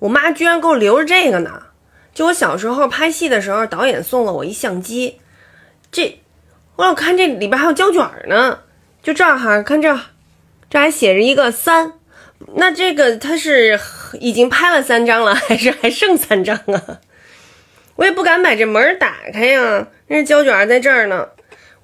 我妈居然给我留着这个呢。就我小时候拍戏的时候，导演送了我一相机，这我老看这里边还有胶卷呢。就这儿哈，看这，这还写着一个三。那这个他是已经拍了三张了，还是还剩三张啊？我也不敢把这门打开呀，那胶卷在这儿呢。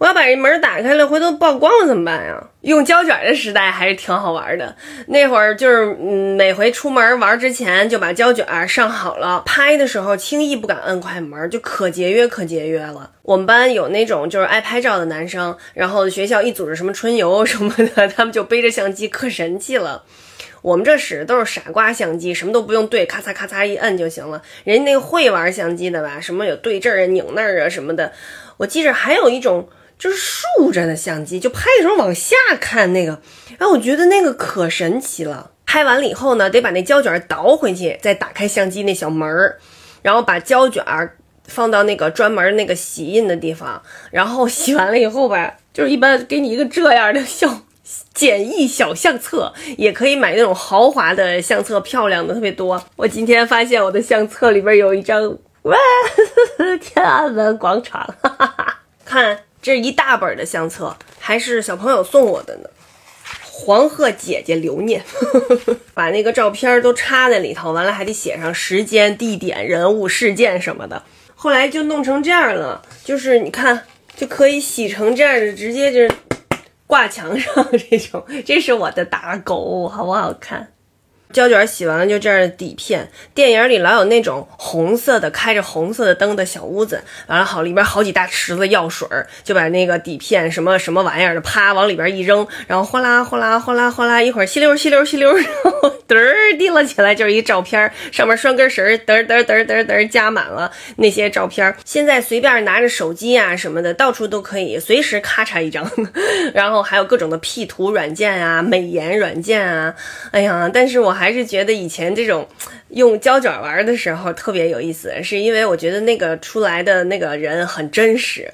我要把这门打开了，回头曝光了怎么办呀？用胶卷的时代还是挺好玩的。那会儿就是，嗯，每回出门玩之前就把胶卷上好了，拍的时候轻易不敢摁快门，就可节约可节约了。我们班有那种就是爱拍照的男生，然后学校一组织什么春游什么的，他们就背着相机，可神气了。我们这使的都是傻瓜相机，什么都不用对，咔嚓咔嚓一摁就行了。人家那个会玩相机的吧，什么有对这儿、拧那儿啊什么的。我记着还有一种就是竖着的相机，就拍的时候往下看那个。哎，我觉得那个可神奇了。拍完了以后呢，得把那胶卷倒回去，再打开相机那小门儿，然后把胶卷放到那个专门那个洗印的地方，然后洗完了以后吧，就是一般给你一个这样的小。简易小相册也可以买那种豪华的相册，漂亮的特别多。我今天发现我的相册里边有一张哇，天安门广场，哈哈哈！看这一大本的相册，还是小朋友送我的呢。黄鹤姐姐留念，把那个照片都插在里头，完了还得写上时间、地点、人物、事件什么的。后来就弄成这样了，就是你看就可以洗成这样的，直接就。挂墙上这种，这是我的打狗，好不好看？胶卷洗完了就这样的底片，电影里老有那种红色的开着红色的灯的小屋子，完了好里边好几大池子药水，就把那个底片什么什么玩意儿的啪往里边一扔，然后哗啦哗啦哗啦哗啦，一会儿吸溜吸溜吸溜，然后嘚儿滴了起来，就是一照片，上面拴根绳，嘚嘚嘚嘚嘚夹满了那些照片。现在随便拿着手机啊什么的，到处都可以随时咔嚓一张，然后还有各种的 P 图软件啊、美颜软件啊，哎呀，但是我还。还是觉得以前这种用胶卷玩的时候特别有意思，是因为我觉得那个出来的那个人很真实。